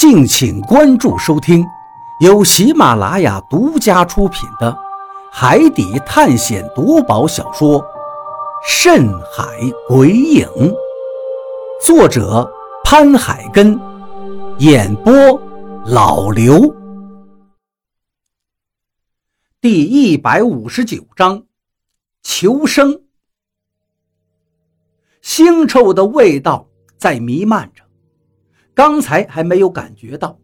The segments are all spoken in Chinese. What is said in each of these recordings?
敬请关注收听，由喜马拉雅独家出品的《海底探险夺宝小说》《深海鬼影》，作者潘海根，演播老刘。第一百五十九章，求生。腥臭的味道在弥漫着。刚才还没有感觉到，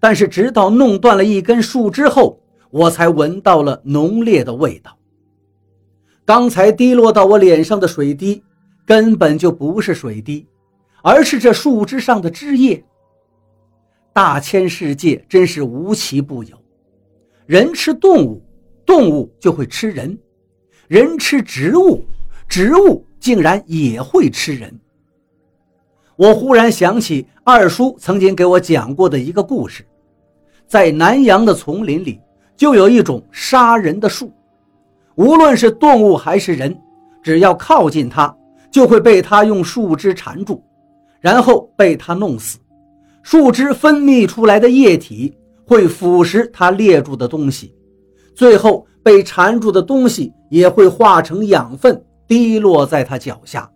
但是直到弄断了一根树枝后，我才闻到了浓烈的味道。刚才滴落到我脸上的水滴，根本就不是水滴，而是这树枝上的枝叶。大千世界真是无奇不有，人吃动物，动物就会吃人；人吃植物，植物竟然也会吃人。我忽然想起二叔曾经给我讲过的一个故事，在南阳的丛林里，就有一种杀人的树，无论是动物还是人，只要靠近它，就会被它用树枝缠住，然后被它弄死。树枝分泌出来的液体会腐蚀它猎住的东西，最后被缠住的东西也会化成养分，滴落在它脚下。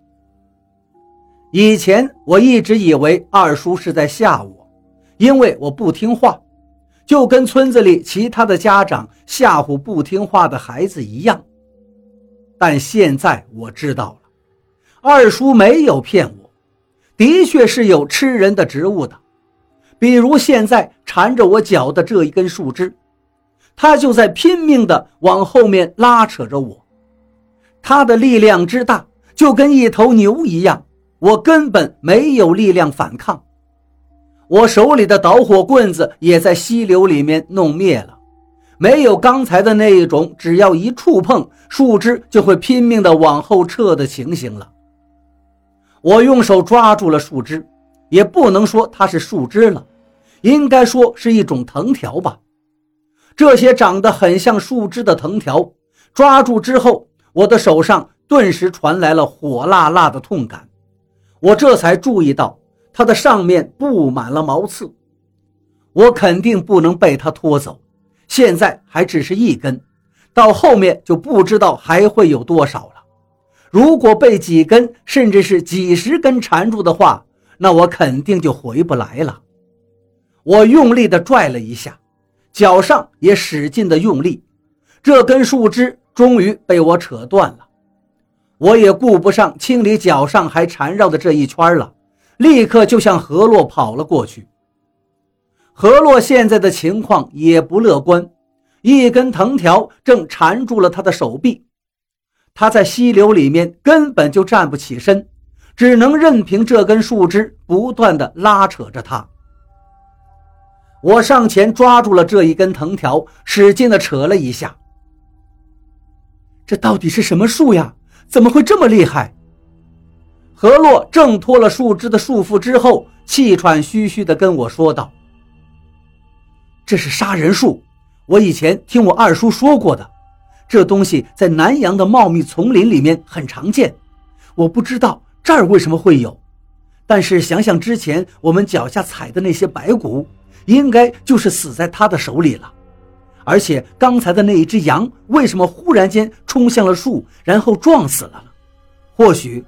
以前我一直以为二叔是在吓我，因为我不听话，就跟村子里其他的家长吓唬不听话的孩子一样。但现在我知道了，二叔没有骗我，的确是有吃人的植物的，比如现在缠着我脚的这一根树枝，他就在拼命地往后面拉扯着我，他的力量之大，就跟一头牛一样。我根本没有力量反抗，我手里的导火棍子也在溪流里面弄灭了，没有刚才的那一种，只要一触碰树枝就会拼命的往后撤的情形了。我用手抓住了树枝，也不能说它是树枝了，应该说是一种藤条吧。这些长得很像树枝的藤条，抓住之后，我的手上顿时传来了火辣辣的痛感。我这才注意到，它的上面布满了毛刺，我肯定不能被它拖走。现在还只是一根，到后面就不知道还会有多少了。如果被几根，甚至是几十根缠住的话，那我肯定就回不来了。我用力地拽了一下，脚上也使劲地用力，这根树枝终于被我扯断了。我也顾不上清理脚上还缠绕的这一圈了，立刻就向何洛跑了过去。何洛现在的情况也不乐观，一根藤条正缠住了他的手臂，他在溪流里面根本就站不起身，只能任凭这根树枝不断的拉扯着他。我上前抓住了这一根藤条，使劲的扯了一下。这到底是什么树呀？怎么会这么厉害？何洛挣脱了树枝的束缚之后，气喘吁吁地跟我说道：“这是杀人术，我以前听我二叔说过的。这东西在南阳的茂密丛林里面很常见，我不知道这儿为什么会有。但是想想之前我们脚下踩的那些白骨，应该就是死在他的手里了。”而且刚才的那一只羊为什么忽然间冲向了树，然后撞死了呢？或许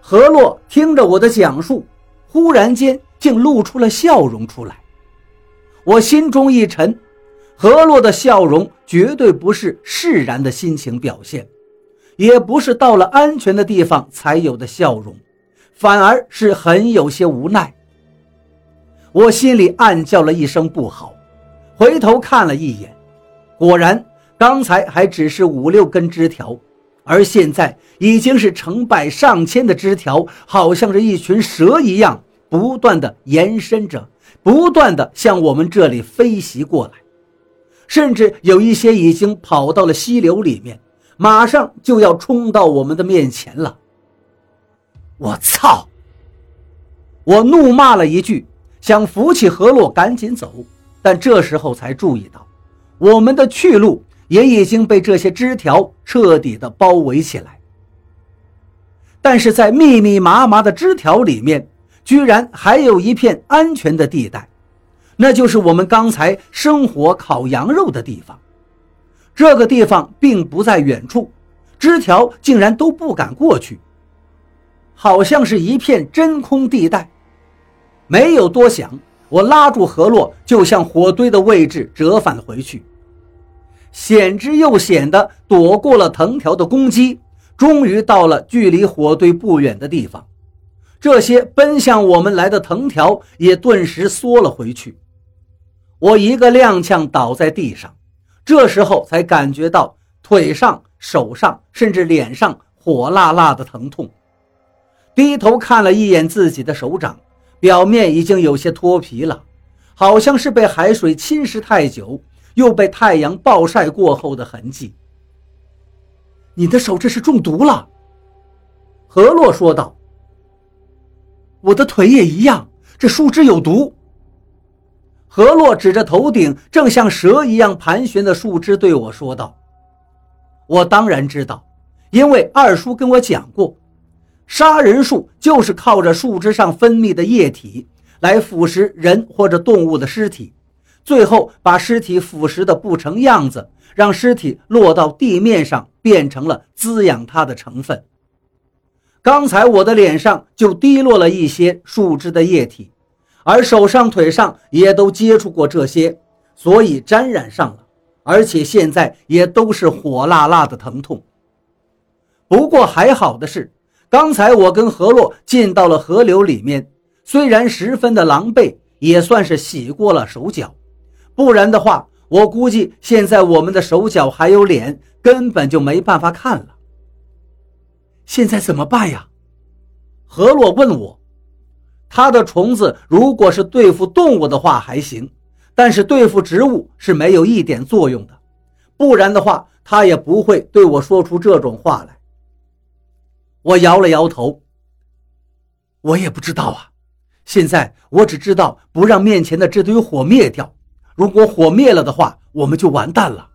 何洛听着我的讲述，忽然间竟露出了笑容出来。我心中一沉，何洛的笑容绝对不是释然的心情表现，也不是到了安全的地方才有的笑容，反而是很有些无奈。我心里暗叫了一声不好。回头看了一眼，果然，刚才还只是五六根枝条，而现在已经是成百上千的枝条，好像是一群蛇一样，不断的延伸着，不断的向我们这里飞袭过来，甚至有一些已经跑到了溪流里面，马上就要冲到我们的面前了。我操！我怒骂了一句，想扶起何洛，赶紧走。但这时候才注意到，我们的去路也已经被这些枝条彻底的包围起来。但是在密密麻麻的枝条里面，居然还有一片安全的地带，那就是我们刚才生火烤羊肉的地方。这个地方并不在远处，枝条竟然都不敢过去，好像是一片真空地带。没有多想，我拉住何洛，就向火堆的位置折返回去。险之又险的躲过了藤条的攻击，终于到了距离火堆不远的地方。这些奔向我们来的藤条也顿时缩了回去。我一个踉跄倒在地上，这时候才感觉到腿上、手上，甚至脸上火辣辣的疼痛。低头看了一眼自己的手掌。表面已经有些脱皮了，好像是被海水侵蚀太久，又被太阳暴晒过后的痕迹。你的手这是中毒了，何洛说道。我的腿也一样，这树枝有毒。何洛指着头顶正像蛇一样盘旋的树枝对我说道：“我当然知道，因为二叔跟我讲过。”杀人树就是靠着树枝上分泌的液体来腐蚀人或者动物的尸体，最后把尸体腐蚀的不成样子，让尸体落到地面上，变成了滋养它的成分。刚才我的脸上就滴落了一些树枝的液体，而手上、腿上也都接触过这些，所以沾染上了，而且现在也都是火辣辣的疼痛。不过还好的是。刚才我跟何洛进到了河流里面，虽然十分的狼狈，也算是洗过了手脚。不然的话，我估计现在我们的手脚还有脸，根本就没办法看了。现在怎么办呀？何洛问我。他的虫子如果是对付动物的话还行，但是对付植物是没有一点作用的。不然的话，他也不会对我说出这种话来。我摇了摇头，我也不知道啊。现在我只知道不让面前的这堆火灭掉。如果火灭了的话，我们就完蛋了。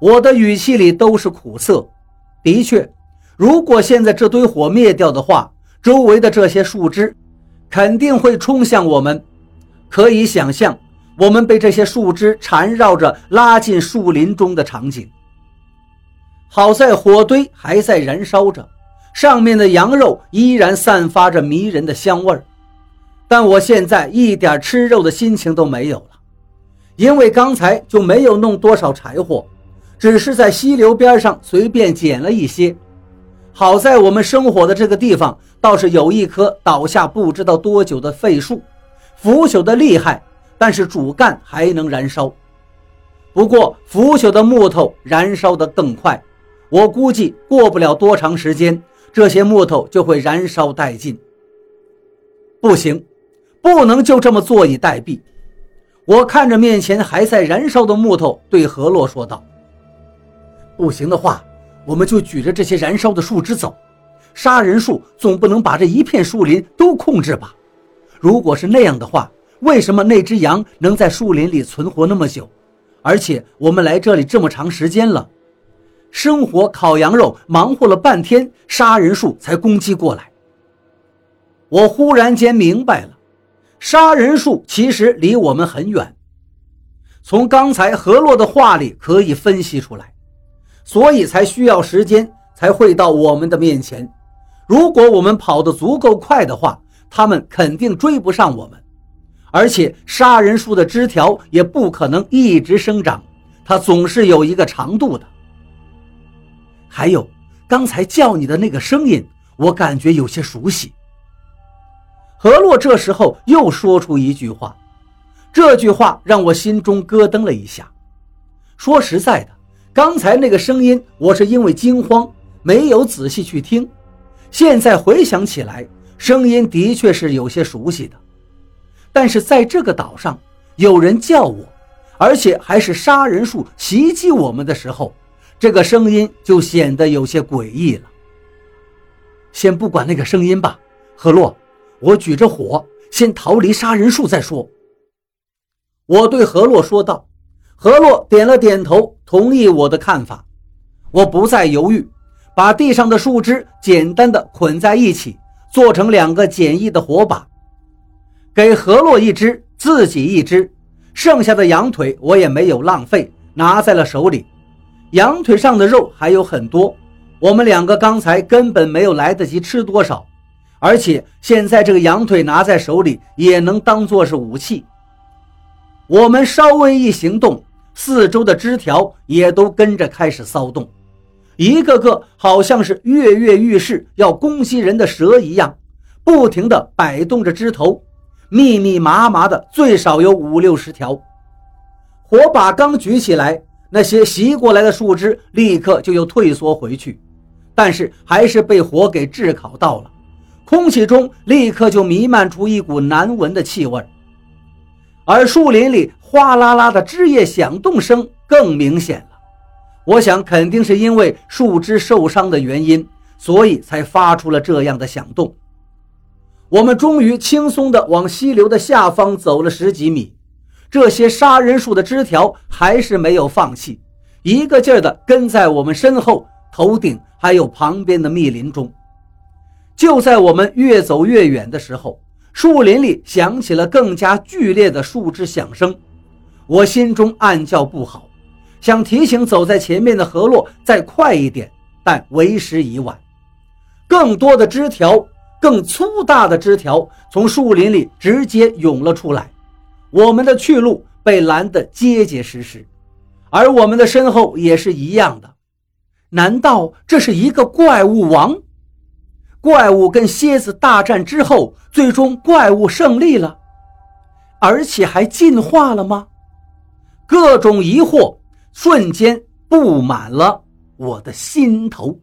我的语气里都是苦涩。的确，如果现在这堆火灭掉的话，周围的这些树枝肯定会冲向我们。可以想象，我们被这些树枝缠绕着拉进树林中的场景。好在火堆还在燃烧着，上面的羊肉依然散发着迷人的香味儿，但我现在一点吃肉的心情都没有了，因为刚才就没有弄多少柴火，只是在溪流边上随便捡了一些。好在我们生火的这个地方倒是有一棵倒下不知道多久的废树，腐朽的厉害，但是主干还能燃烧。不过腐朽的木头燃烧得更快。我估计过不了多长时间，这些木头就会燃烧殆尽。不行，不能就这么坐以待毙。我看着面前还在燃烧的木头，对何洛说道：“不行的话，我们就举着这些燃烧的树枝走。杀人树总不能把这一片树林都控制吧？如果是那样的话，为什么那只羊能在树林里存活那么久？而且我们来这里这么长时间了。”生火烤羊肉，忙活了半天，杀人树才攻击过来。我忽然间明白了，杀人树其实离我们很远。从刚才何洛的话里可以分析出来，所以才需要时间才会到我们的面前。如果我们跑得足够快的话，他们肯定追不上我们。而且杀人树的枝条也不可能一直生长，它总是有一个长度的。还有刚才叫你的那个声音，我感觉有些熟悉。何洛这时候又说出一句话，这句话让我心中咯噔了一下。说实在的，刚才那个声音，我是因为惊慌没有仔细去听。现在回想起来，声音的确是有些熟悉的。但是在这个岛上，有人叫我，而且还是杀人术袭击我们的时候。这个声音就显得有些诡异了。先不管那个声音吧，何洛，我举着火，先逃离杀人树再说。我对何洛说道。何洛点了点头，同意我的看法。我不再犹豫，把地上的树枝简单的捆在一起，做成两个简易的火把，给何洛一只，自己一只，剩下的羊腿我也没有浪费，拿在了手里。羊腿上的肉还有很多，我们两个刚才根本没有来得及吃多少，而且现在这个羊腿拿在手里也能当做是武器。我们稍微一行动，四周的枝条也都跟着开始骚动。一个个好像是跃跃欲试要攻击人的蛇一样，不停地摆动着枝头，密密麻麻的，最少有五六十条。火把刚举起来，那些袭过来的树枝立刻就又退缩回去，但是还是被火给炙烤到了，空气中立刻就弥漫出一股难闻的气味，而树林里哗啦啦的枝叶响动声更明显了。我想，肯定是因为树枝受伤的原因，所以才发出了这样的响动。我们终于轻松地往溪流的下方走了十几米，这些杀人树的枝条还是没有放弃，一个劲儿地跟在我们身后、头顶还有旁边的密林中。就在我们越走越远的时候，树林里响起了更加剧烈的树枝响声，我心中暗叫不好。想提醒走在前面的河洛再快一点，但为时已晚。更多的枝条，更粗大的枝条从树林里直接涌了出来，我们的去路被拦得结结实实，而我们的身后也是一样的。难道这是一个怪物王？怪物跟蝎子大战之后，最终怪物胜利了，而且还进化了吗？各种疑惑。瞬间布满了我的心头。